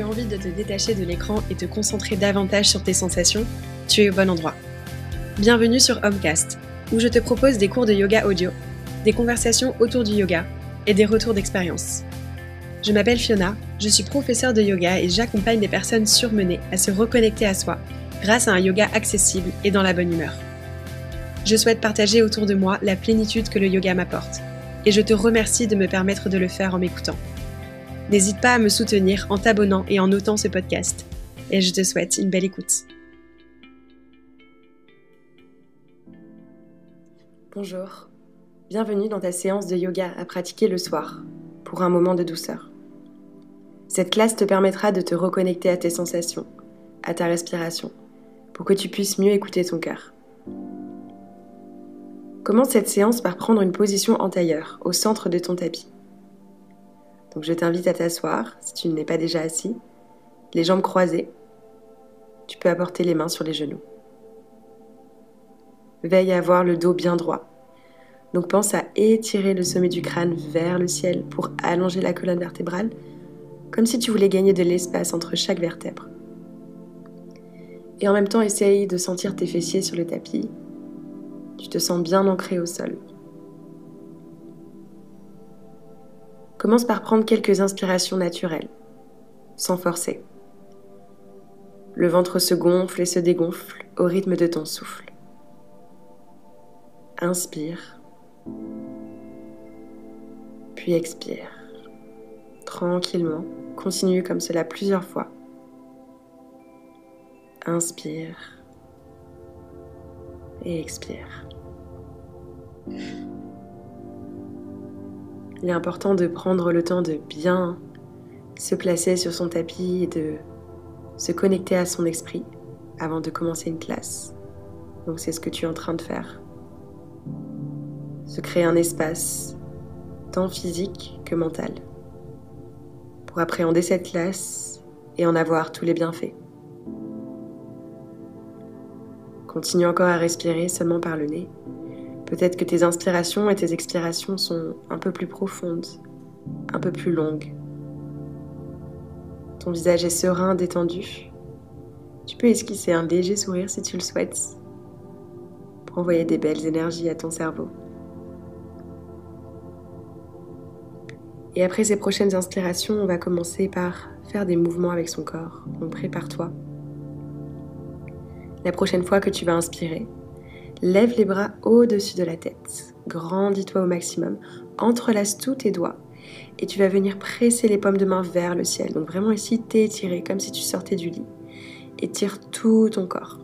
as envie de te détacher de l'écran et te concentrer davantage sur tes sensations, tu es au bon endroit. Bienvenue sur Homecast, où je te propose des cours de yoga audio, des conversations autour du yoga et des retours d'expérience. Je m'appelle Fiona, je suis professeure de yoga et j'accompagne des personnes surmenées à se reconnecter à soi grâce à un yoga accessible et dans la bonne humeur. Je souhaite partager autour de moi la plénitude que le yoga m'apporte et je te remercie de me permettre de le faire en m'écoutant. N'hésite pas à me soutenir en t'abonnant et en notant ce podcast. Et je te souhaite une belle écoute. Bonjour, bienvenue dans ta séance de yoga à pratiquer le soir, pour un moment de douceur. Cette classe te permettra de te reconnecter à tes sensations, à ta respiration, pour que tu puisses mieux écouter ton cœur. Commence cette séance par prendre une position en tailleur, au centre de ton tapis. Donc je t'invite à t'asseoir si tu n'es pas déjà assis, les jambes croisées. Tu peux apporter les mains sur les genoux. Veille à avoir le dos bien droit. Donc pense à étirer le sommet du crâne vers le ciel pour allonger la colonne vertébrale, comme si tu voulais gagner de l'espace entre chaque vertèbre. Et en même temps, essaye de sentir tes fessiers sur le tapis. Tu te sens bien ancré au sol. Commence par prendre quelques inspirations naturelles, sans forcer. Le ventre se gonfle et se dégonfle au rythme de ton souffle. Inspire, puis expire. Tranquillement, continue comme cela plusieurs fois. Inspire et expire. Il est important de prendre le temps de bien se placer sur son tapis et de se connecter à son esprit avant de commencer une classe. Donc c'est ce que tu es en train de faire. Se créer un espace, tant physique que mental, pour appréhender cette classe et en avoir tous les bienfaits. Continue encore à respirer seulement par le nez Peut-être que tes inspirations et tes expirations sont un peu plus profondes, un peu plus longues. Ton visage est serein, détendu. Tu peux esquisser un léger sourire si tu le souhaites pour envoyer des belles énergies à ton cerveau. Et après ces prochaines inspirations, on va commencer par faire des mouvements avec son corps. Donc prépare-toi. La prochaine fois que tu vas inspirer, Lève les bras au-dessus de la tête. Grandis-toi au maximum. Entrelace tous tes doigts. Et tu vas venir presser les paumes de main vers le ciel. Donc vraiment ici, t'étirer comme si tu sortais du lit. Étire tout ton corps.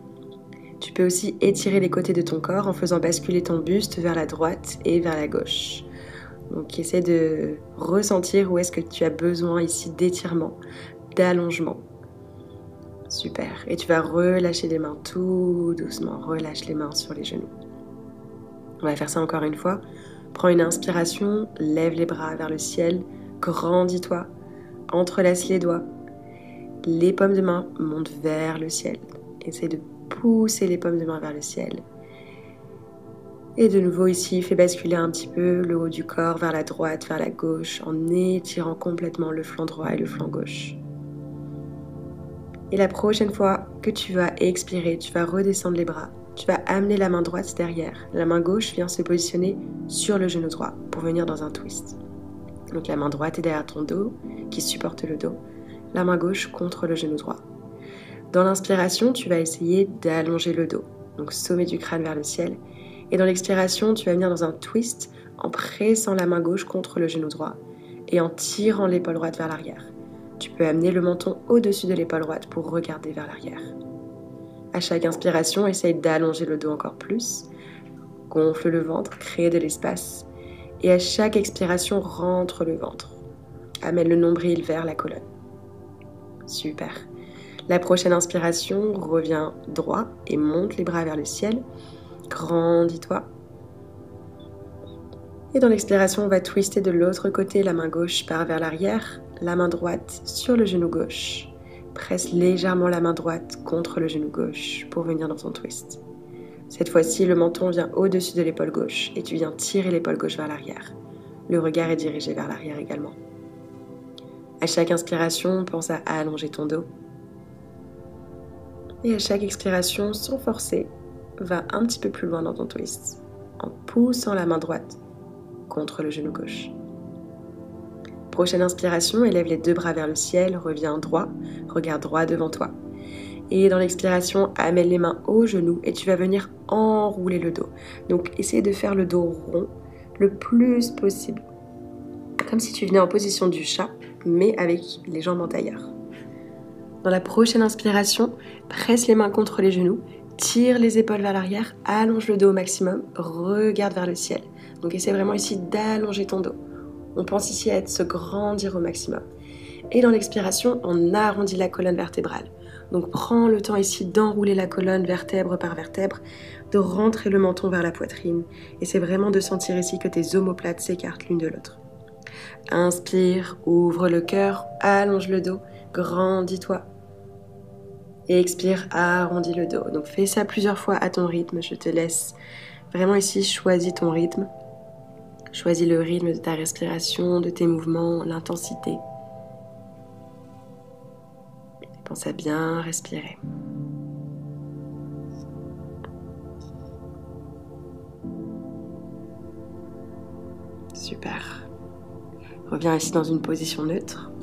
Tu peux aussi étirer les côtés de ton corps en faisant basculer ton buste vers la droite et vers la gauche. Donc essaie de ressentir où est-ce que tu as besoin ici d'étirement, d'allongement. Super. Et tu vas relâcher les mains tout doucement. Relâche les mains sur les genoux. On va faire ça encore une fois. Prends une inspiration, lève les bras vers le ciel, grandis-toi, entrelace les doigts. Les pommes de main montent vers le ciel. Essaye de pousser les pommes de main vers le ciel. Et de nouveau ici, fais basculer un petit peu le haut du corps vers la droite, vers la gauche, en étirant complètement le flanc droit et le flanc gauche. Et la prochaine fois que tu vas expirer, tu vas redescendre les bras. Tu vas amener la main droite derrière. La main gauche vient se positionner sur le genou droit pour venir dans un twist. Donc la main droite est derrière ton dos, qui supporte le dos. La main gauche contre le genou droit. Dans l'inspiration, tu vas essayer d'allonger le dos, donc sommet du crâne vers le ciel. Et dans l'expiration, tu vas venir dans un twist en pressant la main gauche contre le genou droit et en tirant l'épaule droite vers l'arrière. Tu peux amener le menton au-dessus de l'épaule droite pour regarder vers l'arrière. À chaque inspiration, essaye d'allonger le dos encore plus. Gonfle le ventre, crée de l'espace. Et à chaque expiration, rentre le ventre. Amène le nombril vers la colonne. Super. La prochaine inspiration, reviens droit et monte les bras vers le ciel. Grandis-toi. Et dans l'expiration, on va twister de l'autre côté, la main gauche part vers l'arrière, la main droite sur le genou gauche. Presse légèrement la main droite contre le genou gauche pour venir dans ton twist. Cette fois-ci, le menton vient au-dessus de l'épaule gauche et tu viens tirer l'épaule gauche vers l'arrière. Le regard est dirigé vers l'arrière également. À chaque inspiration, pense à allonger ton dos. Et à chaque expiration, sans forcer, va un petit peu plus loin dans ton twist en poussant la main droite contre le genou gauche. Prochaine inspiration, élève les deux bras vers le ciel, reviens droit, regarde droit devant toi. Et dans l'expiration, amène les mains au genou et tu vas venir enrouler le dos. Donc essaye de faire le dos rond le plus possible. Comme si tu venais en position du chat, mais avec les jambes en tailleur. Dans la prochaine inspiration, presse les mains contre les genoux, tire les épaules vers l'arrière, allonge le dos au maximum, regarde vers le ciel. Donc essaie vraiment ici d'allonger ton dos. On pense ici à se grandir au maximum. Et dans l'expiration, on arrondit la colonne vertébrale. Donc prends le temps ici d'enrouler la colonne vertèbre par vertèbre, de rentrer le menton vers la poitrine. Et c'est vraiment de sentir ici que tes omoplates s'écartent l'une de l'autre. Inspire, ouvre le cœur, allonge le dos, grandis-toi. Et expire, arrondis le dos. Donc fais ça plusieurs fois à ton rythme. Je te laisse vraiment ici, choisis ton rythme. Choisis le rythme de ta respiration, de tes mouvements, l'intensité. Pense à bien respirer. Super. Reviens ici dans une position neutre.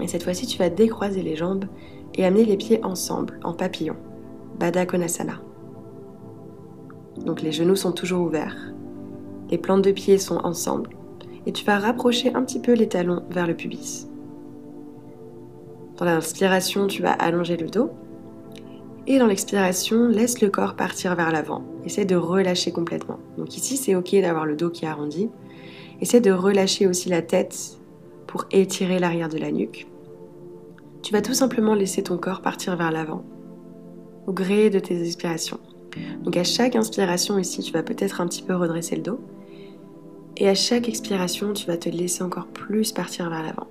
Et cette fois-ci, tu vas décroiser les jambes et amener les pieds ensemble, en papillon. Baddha Konasana. Donc les genoux sont toujours ouverts. Les plantes de pieds sont ensemble. Et tu vas rapprocher un petit peu les talons vers le pubis. Dans l'inspiration, tu vas allonger le dos. Et dans l'expiration, laisse le corps partir vers l'avant. Essaie de relâcher complètement. Donc ici, c'est ok d'avoir le dos qui est arrondi. Essaie de relâcher aussi la tête pour étirer l'arrière de la nuque. Tu vas tout simplement laisser ton corps partir vers l'avant, au gré de tes expirations. Donc à chaque inspiration ici, tu vas peut-être un petit peu redresser le dos. Et à chaque expiration, tu vas te laisser encore plus partir vers l'avant.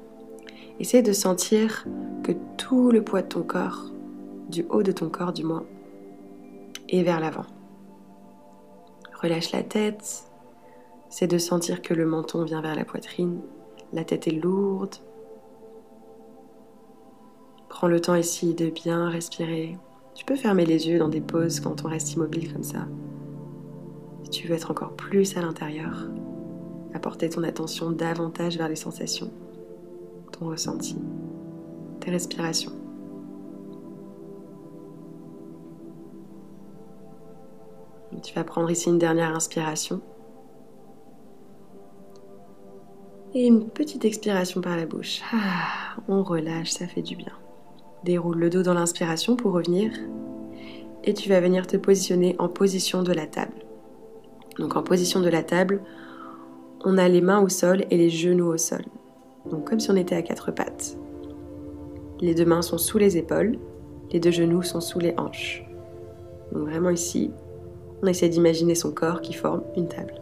Essaie de sentir que tout le poids de ton corps, du haut de ton corps du moins, est vers l'avant. Relâche la tête. C'est de sentir que le menton vient vers la poitrine. La tête est lourde. Prends le temps ici de bien respirer. Tu peux fermer les yeux dans des pauses quand on reste immobile comme ça. Si tu veux être encore plus à l'intérieur, apporter ton attention davantage vers les sensations ton ressenti, tes respirations. tu vas prendre ici une dernière inspiration. Et une petite expiration par la bouche. Ah, on relâche, ça fait du bien. Déroule le dos dans l'inspiration pour revenir. Et tu vas venir te positionner en position de la table. Donc en position de la table, on a les mains au sol et les genoux au sol donc comme si on était à quatre pattes. Les deux mains sont sous les épaules, les deux genoux sont sous les hanches. Donc vraiment ici, on essaie d'imaginer son corps qui forme une table.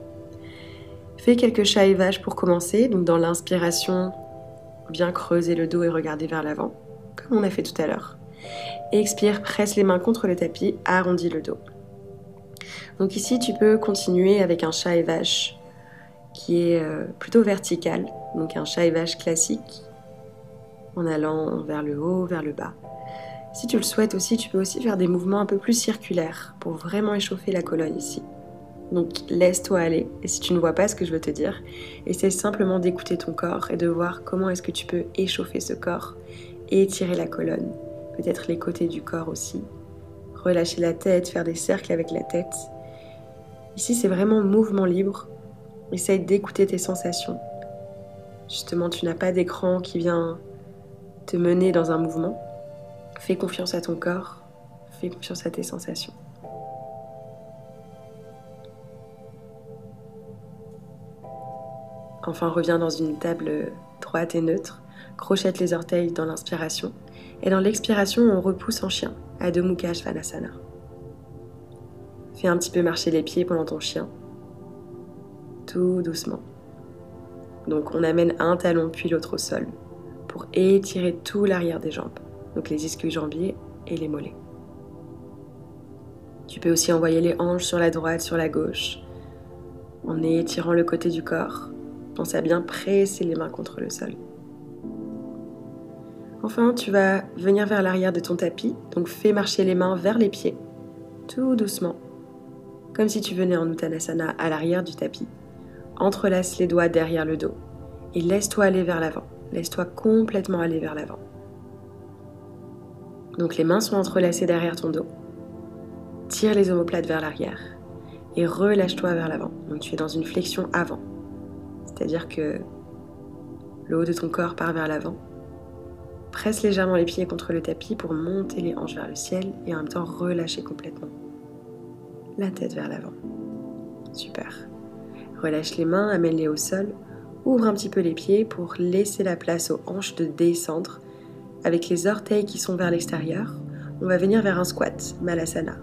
Fais quelques chats et vaches pour commencer. Donc dans l'inspiration, bien creuser le dos et regarder vers l'avant, comme on a fait tout à l'heure. Expire, presse les mains contre le tapis, arrondis le dos. Donc ici, tu peux continuer avec un chat et vache qui est euh, plutôt vertical, donc un vache classique, en allant vers le haut, vers le bas. Si tu le souhaites aussi, tu peux aussi faire des mouvements un peu plus circulaires pour vraiment échauffer la colonne ici. Donc laisse-toi aller, et si tu ne vois pas ce que je veux te dire, essaie simplement d'écouter ton corps et de voir comment est-ce que tu peux échauffer ce corps et étirer la colonne, peut-être les côtés du corps aussi. Relâcher la tête, faire des cercles avec la tête. Ici c'est vraiment mouvement libre, Essaye d'écouter tes sensations. Justement, tu n'as pas d'écran qui vient te mener dans un mouvement. Fais confiance à ton corps, fais confiance à tes sensations. Enfin, reviens dans une table droite et neutre, crochette les orteils dans l'inspiration, et dans l'expiration, on repousse en chien, à deux Mukha Svanasana. Fais un petit peu marcher les pieds pendant ton chien, tout doucement. Donc on amène un talon puis l'autre au sol pour étirer tout l'arrière des jambes, donc les ischios jambiers et les mollets. Tu peux aussi envoyer les hanches sur la droite, sur la gauche, en étirant le côté du corps. Pense à bien presser les mains contre le sol. Enfin, tu vas venir vers l'arrière de ton tapis, donc fais marcher les mains vers les pieds, tout doucement, comme si tu venais en Uttanasana à l'arrière du tapis. Entrelace les doigts derrière le dos et laisse-toi aller vers l'avant. Laisse-toi complètement aller vers l'avant. Donc les mains sont entrelacées derrière ton dos. Tire les omoplates vers l'arrière et relâche-toi vers l'avant. Donc tu es dans une flexion avant. C'est-à-dire que le haut de ton corps part vers l'avant. Presse légèrement les pieds contre le tapis pour monter les hanches vers le ciel et en même temps relâcher complètement. La tête vers l'avant. Super. Relâche les mains, amène-les au sol. Ouvre un petit peu les pieds pour laisser la place aux hanches de descendre. Avec les orteils qui sont vers l'extérieur, on va venir vers un squat, Malasana.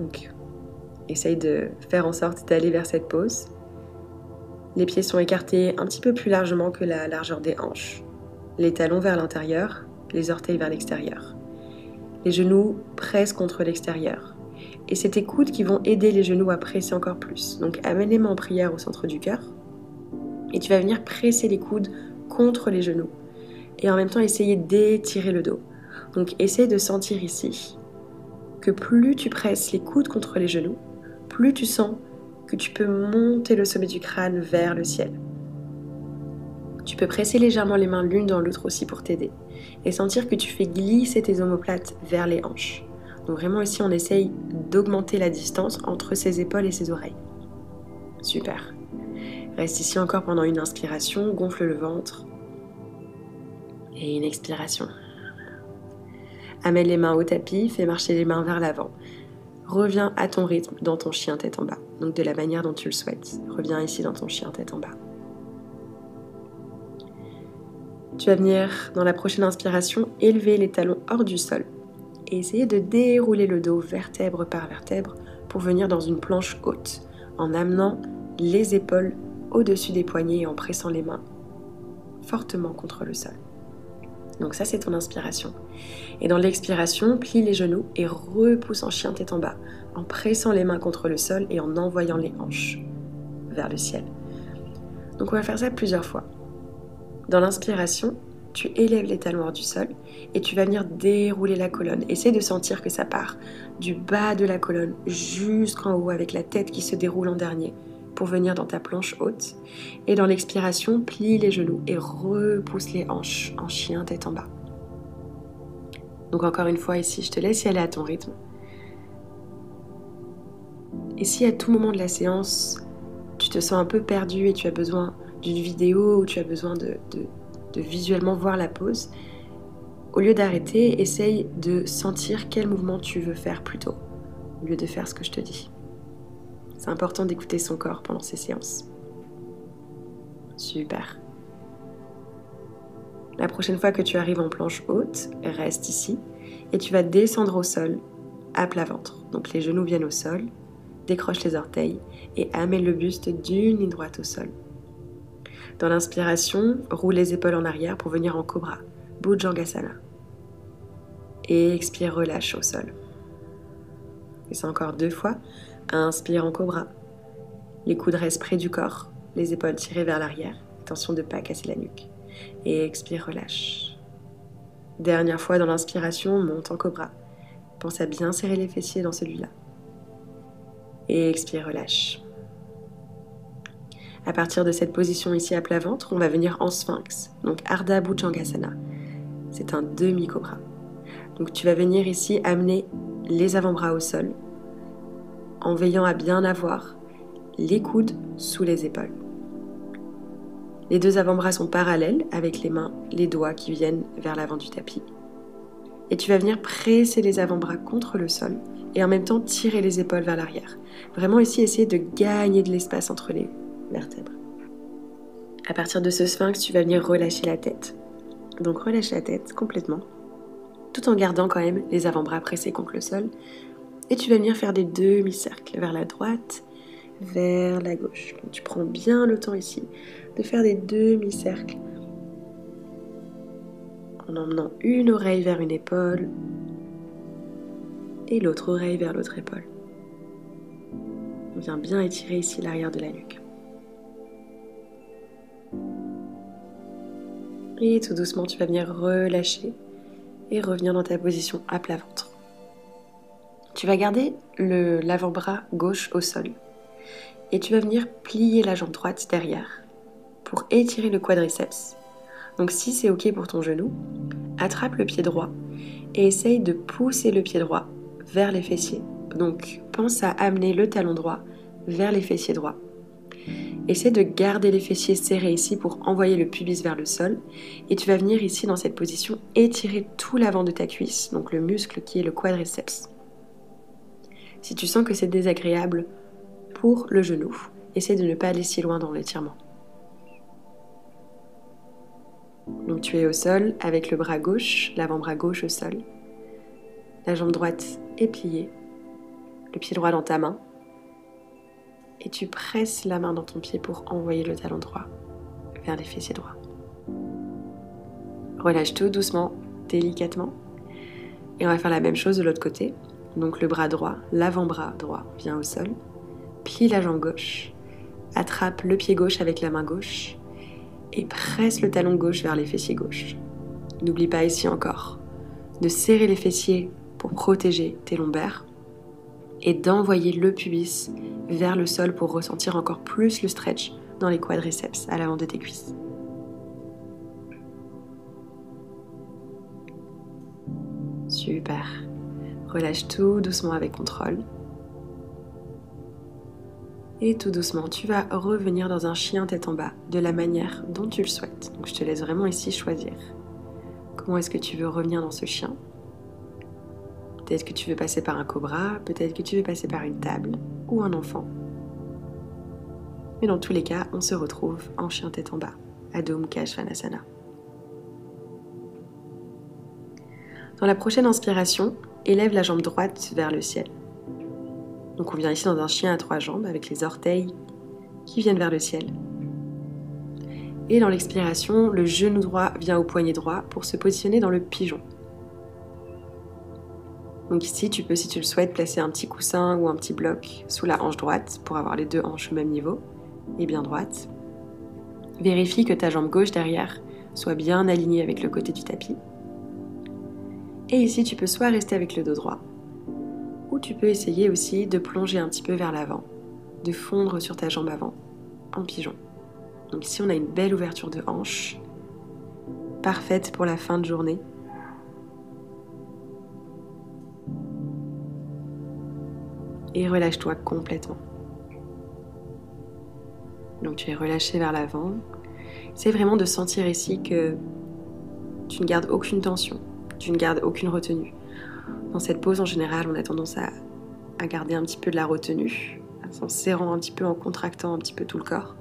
Donc, essaye de faire en sorte d'aller vers cette pose. Les pieds sont écartés un petit peu plus largement que la largeur des hanches. Les talons vers l'intérieur, les orteils vers l'extérieur. Les genoux pressent contre l'extérieur. Et c'est tes coudes qui vont aider les genoux à presser encore plus. Donc amène les en prière au centre du cœur. Et tu vas venir presser les coudes contre les genoux. Et en même temps essayer d'étirer le dos. Donc essaye de sentir ici que plus tu presses les coudes contre les genoux, plus tu sens que tu peux monter le sommet du crâne vers le ciel. Tu peux presser légèrement les mains l'une dans l'autre aussi pour t'aider et sentir que tu fais glisser tes omoplates vers les hanches. Donc vraiment ici on essaye d'augmenter la distance entre ses épaules et ses oreilles. Super. Reste ici encore pendant une inspiration, gonfle le ventre et une expiration. Amène les mains au tapis, fais marcher les mains vers l'avant. Reviens à ton rythme dans ton chien tête en bas, donc de la manière dont tu le souhaites. Reviens ici dans ton chien tête en bas. Tu vas venir, dans la prochaine inspiration, élever les talons hors du sol et essayer de dérouler le dos vertèbre par vertèbre pour venir dans une planche haute, en amenant les épaules au-dessus des poignets et en pressant les mains fortement contre le sol. Donc ça c'est ton inspiration. Et dans l'expiration, plie les genoux et repousse en chien tête en bas, en pressant les mains contre le sol et en envoyant les hanches vers le ciel. Donc on va faire ça plusieurs fois. Dans l'inspiration, tu élèves les talons du sol et tu vas venir dérouler la colonne. Essaie de sentir que ça part du bas de la colonne jusqu'en haut avec la tête qui se déroule en dernier pour venir dans ta planche haute. Et dans l'expiration, plie les genoux et repousse les hanches en chien tête en bas. Donc encore une fois ici, je te laisse y aller à ton rythme. Et si à tout moment de la séance, tu te sens un peu perdu et tu as besoin d'une vidéo ou tu as besoin de visuellement voir la pose, au lieu d'arrêter, essaye de sentir quel mouvement tu veux faire plutôt, au lieu de faire ce que je te dis. C'est important d'écouter son corps pendant ces séances. Super. La prochaine fois que tu arrives en planche haute, reste ici et tu vas descendre au sol à plat ventre. Donc les genoux viennent au sol, décroche les orteils et amène le buste d'une ligne droite au sol. Dans l'inspiration, roule les épaules en arrière pour venir en cobra, Bhujangasana. Et expire, relâche au sol. Et c'est encore deux fois. Inspire en cobra. Les coudes restent près du corps, les épaules tirées vers l'arrière. Attention de ne pas casser la nuque. Et expire, relâche. Dernière fois dans l'inspiration, monte en cobra. Pense à bien serrer les fessiers dans celui-là. Et expire, relâche. À partir de cette position ici à plat ventre, on va venir en sphinx, donc Ardha Bhujangasana. C'est un demi-cobra. Donc tu vas venir ici amener les avant-bras au sol, en veillant à bien avoir les coudes sous les épaules. Les deux avant-bras sont parallèles avec les mains, les doigts qui viennent vers l'avant du tapis. Et tu vas venir presser les avant-bras contre le sol et en même temps tirer les épaules vers l'arrière. Vraiment ici essayer de gagner de l'espace entre les vertèbres. À partir de ce sphinx, tu vas venir relâcher la tête. Donc relâche la tête complètement, tout en gardant quand même les avant-bras pressés contre le sol et tu vas venir faire des demi-cercles vers la droite, vers la gauche. tu prends bien le temps ici de faire des demi-cercles en emmenant une oreille vers une épaule et l'autre oreille vers l'autre épaule. On vient bien étirer ici l'arrière de la nuque. Et tout doucement, tu vas venir relâcher et revenir dans ta position à plat ventre. Tu vas garder l'avant-bras gauche au sol et tu vas venir plier la jambe droite derrière pour étirer le quadriceps. Donc si c'est ok pour ton genou, attrape le pied droit et essaye de pousser le pied droit vers les fessiers. Donc pense à amener le talon droit vers les fessiers droits. Essaie de garder les fessiers serrés ici pour envoyer le pubis vers le sol. Et tu vas venir ici dans cette position étirer tout l'avant de ta cuisse, donc le muscle qui est le quadriceps. Si tu sens que c'est désagréable pour le genou, essaie de ne pas aller si loin dans l'étirement. Donc tu es au sol avec le bras gauche, l'avant-bras gauche au sol. La jambe droite est pliée, le pied droit dans ta main. Et tu presses la main dans ton pied pour envoyer le talon droit vers les fessiers droits. Relâche tout doucement, délicatement. Et on va faire la même chose de l'autre côté. Donc le bras droit, l'avant-bras droit vient au sol. Plie la jambe gauche. Attrape le pied gauche avec la main gauche et presse le talon gauche vers les fessiers gauche. N'oublie pas ici encore de serrer les fessiers pour protéger tes lombaires et d'envoyer le pubis vers le sol pour ressentir encore plus le stretch dans les quadriceps à l'avant de tes cuisses. Super. Relâche tout doucement avec contrôle. Et tout doucement, tu vas revenir dans un chien tête en bas, de la manière dont tu le souhaites. Donc je te laisse vraiment ici choisir. Comment est-ce que tu veux revenir dans ce chien? Peut-être que tu veux passer par un cobra, peut-être que tu veux passer par une table ou un enfant. Mais dans tous les cas, on se retrouve en chien tête en bas, Adho Mukha Svanasana. Dans la prochaine inspiration, élève la jambe droite vers le ciel. Donc on vient ici dans un chien à trois jambes avec les orteils qui viennent vers le ciel. Et dans l'expiration, le genou droit vient au poignet droit pour se positionner dans le pigeon. Donc ici, tu peux, si tu le souhaites, placer un petit coussin ou un petit bloc sous la hanche droite pour avoir les deux hanches au même niveau et bien droite. Vérifie que ta jambe gauche derrière soit bien alignée avec le côté du tapis. Et ici, tu peux soit rester avec le dos droit, ou tu peux essayer aussi de plonger un petit peu vers l'avant, de fondre sur ta jambe avant, en pigeon. Donc ici on a une belle ouverture de hanche, parfaite pour la fin de journée. Et relâche-toi complètement. Donc tu es relâché vers l'avant. C'est vraiment de sentir ici que tu ne gardes aucune tension, tu ne gardes aucune retenue. Dans cette pause, en général, on a tendance à, garder un petit peu de la retenue, en serrant un petit peu, en contractant un petit peu tout le corps.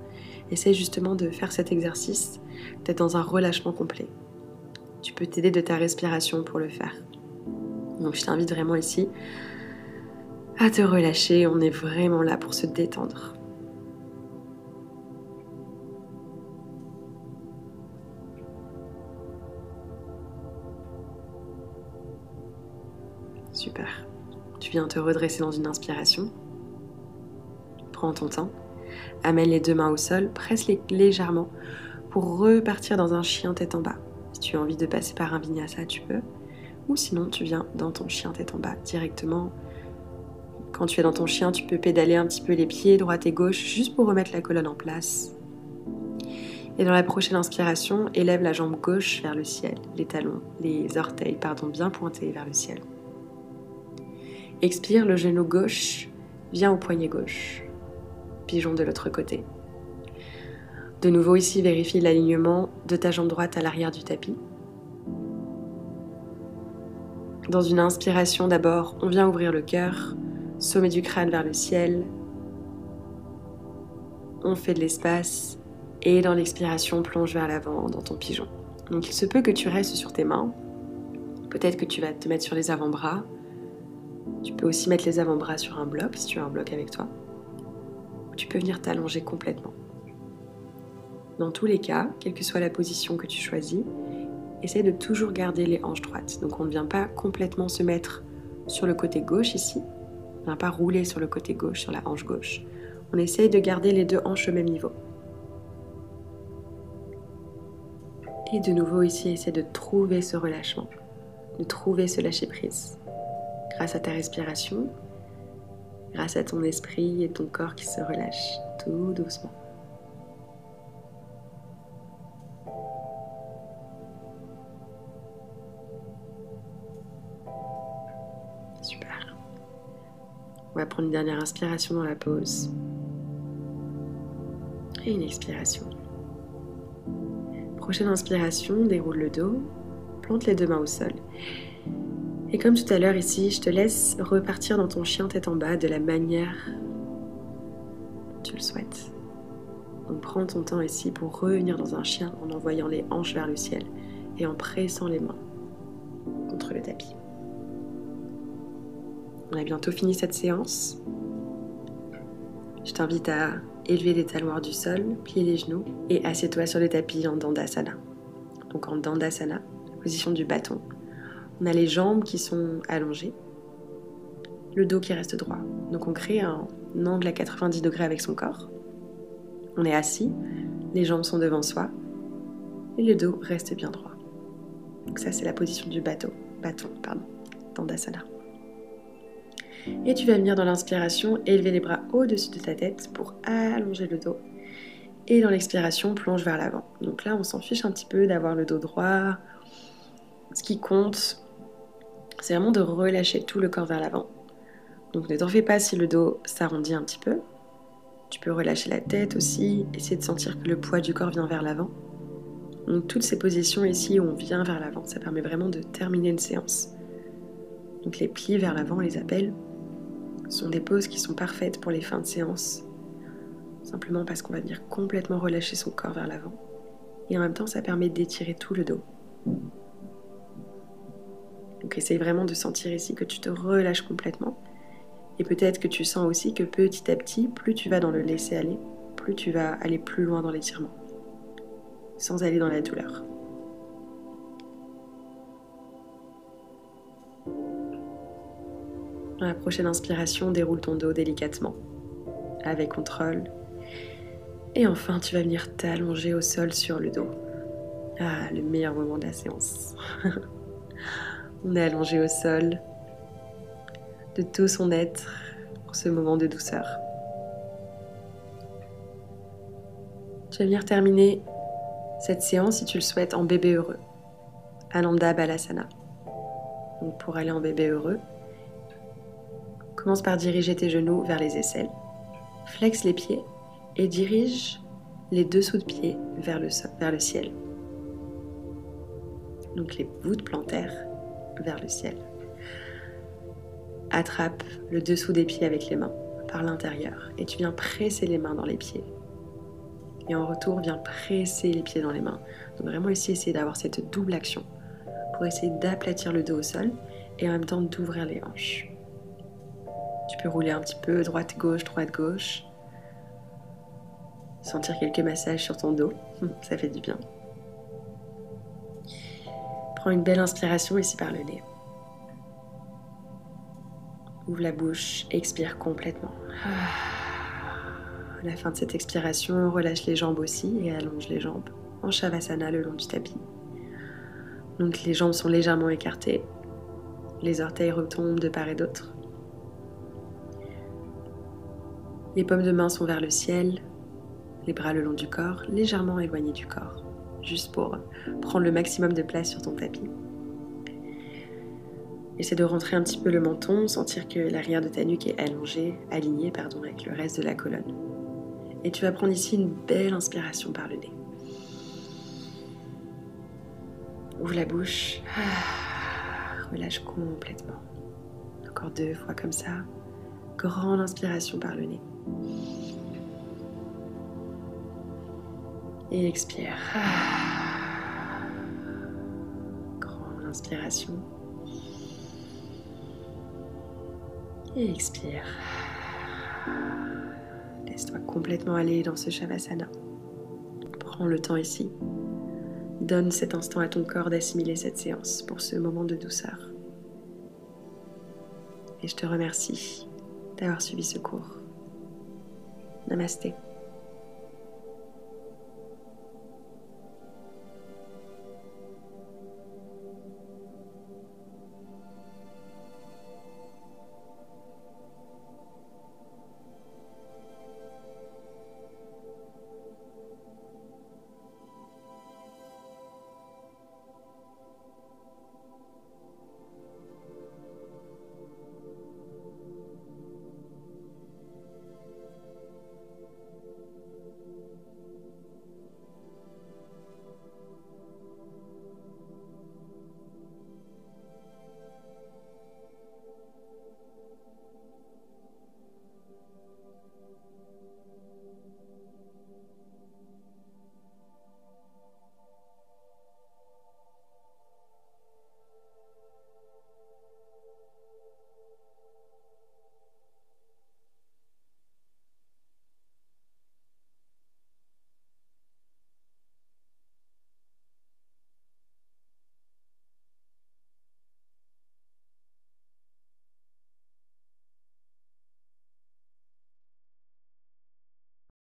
Essaye justement de faire cet exercice, d'être dans un relâchement complet. Tu peux t'aider de ta respiration pour le faire. Donc je t'invite vraiment ici à te relâcher, on est vraiment là pour se détendre. Super. Tu viens te redresser dans une inspiration. Prends ton temps. Amène les deux mains au sol, presse-les légèrement pour repartir dans un chien tête en bas. Si tu as envie de passer par un vinyasa, tu peux. Ou sinon, tu viens dans ton chien tête en bas directement. Quand tu es dans ton chien, tu peux pédaler un petit peu les pieds, droite et gauche, juste pour remettre la colonne en place. Et dans la prochaine inspiration, élève la jambe gauche vers le ciel, les talons, les orteils, pardon, bien pointés vers le ciel. Expire, le genou gauche vient au poignet gauche. Pigeon de l'autre côté. De nouveau ici, vérifie l'alignement de ta jambe droite à l'arrière du tapis. Dans une inspiration d'abord, on vient ouvrir le cœur, sommet du crâne vers le ciel. On fait de l'espace et dans l'expiration, plonge vers l'avant dans ton pigeon. Donc il se peut que tu restes sur tes mains. Peut-être que tu vas te mettre sur les avant-bras tu peux aussi mettre les avant-bras sur un bloc si tu as un bloc avec toi. Tu peux venir t'allonger complètement. Dans tous les cas, quelle que soit la position que tu choisis, essaie de toujours garder les hanches droites. Donc on ne vient pas complètement se mettre sur le côté gauche ici. On vient pas rouler sur le côté gauche, sur la hanche gauche. On essaye de garder les deux hanches au même niveau. Et de nouveau ici, essaie de trouver ce relâchement, de trouver ce lâcher-prise. Grâce à ta respiration, grâce à ton esprit et ton corps qui se relâchent tout doucement. On va prendre une dernière inspiration dans la pause. Et une expiration. Prochaine inspiration, déroule le dos, plante les deux mains au sol. Et comme tout à l'heure ici, je te laisse repartir dans ton chien tête en bas de la manière dont tu le souhaites. Donc prends ton temps ici pour revenir dans un chien en envoyant les hanches vers le ciel et en pressant les mains contre le tapis. On a bientôt fini cette séance. Je t'invite à élever les talons du sol, plier les genoux et assieds-toi sur le tapis en Dandasana. Donc en Dandasana, position du bâton. On a les jambes qui sont allongées, le dos qui reste droit. Donc on crée un angle à 90 degrés avec son corps. On est assis, les jambes sont devant soi et le dos reste bien droit. Donc ça c'est la position du bateau, bâton, pardon, Dandasana. Et tu vas venir dans l'inspiration, élever les bras au-dessus de ta tête pour allonger le dos. Et dans l'expiration, plonge vers l'avant. Donc là, on s'en fiche un petit peu d'avoir le dos droit. Ce qui compte, c'est vraiment de relâcher tout le corps vers l'avant. Donc ne t'en fais pas si le dos s'arrondit un petit peu. Tu peux relâcher la tête aussi, essayer de sentir que le poids du corps vient vers l'avant. Donc toutes ces positions ici où on vient vers l'avant, ça permet vraiment de terminer une séance. Donc les plis vers l'avant, on les appelle sont des poses qui sont parfaites pour les fins de séance, simplement parce qu'on va venir complètement relâcher son corps vers l'avant. Et en même temps, ça permet d'étirer tout le dos. Donc essaye vraiment de sentir ici que tu te relâches complètement. Et peut-être que tu sens aussi que petit à petit, plus tu vas dans le laisser aller, plus tu vas aller plus loin dans l'étirement, sans aller dans la douleur. La prochaine inspiration, déroule ton dos délicatement, avec contrôle. Et enfin, tu vas venir t'allonger au sol sur le dos. Ah, le meilleur moment de la séance. On est allongé au sol de tout son être pour ce moment de douceur. Tu vas venir terminer cette séance, si tu le souhaites, en bébé heureux. Ananda Balasana. Donc pour aller en bébé heureux, Commence par diriger tes genoux vers les aisselles. Flexe les pieds et dirige les dessous de pieds vers le, ciel. Donc les voûtes plantaires vers le ciel. Attrape le dessous des pieds avec les mains par l'intérieur et tu viens presser les mains dans les pieds. Et en retour, viens presser les pieds dans les mains. Donc vraiment ici, essayer d'avoir cette double action pour essayer d'aplatir le dos au sol et en même temps d'ouvrir les hanches. Rouler un petit peu droite-gauche, droite-gauche. Sentir quelques massages sur ton dos, ça fait du bien. Prends une belle inspiration ici par le nez. Ouvre la bouche, expire complètement. À la fin de cette expiration, relâche les jambes aussi et allonge les jambes en Shavasana le long du tapis. Donc les jambes sont légèrement écartées, les orteils retombent de part et d'autre. Les paumes de main sont vers le ciel, les bras le long du corps, légèrement éloignés du corps, juste pour prendre le maximum de place sur ton tapis. Essaie de rentrer un petit peu le menton, sentir que l'arrière de ta nuque est allongée, alignée pardon, avec le reste de la colonne. Et tu vas prendre ici une belle inspiration par le nez. Ouvre la bouche. Ah, relâche complètement. Encore deux fois comme ça. Grande inspiration par le nez. Et expire. Grande inspiration. Et expire. Laisse-toi complètement aller dans ce Shavasana. Prends le temps ici. Donne cet instant à ton corps d'assimiler cette séance pour ce moment de douceur. Et je te remercie d'avoir suivi ce cours. Namaste.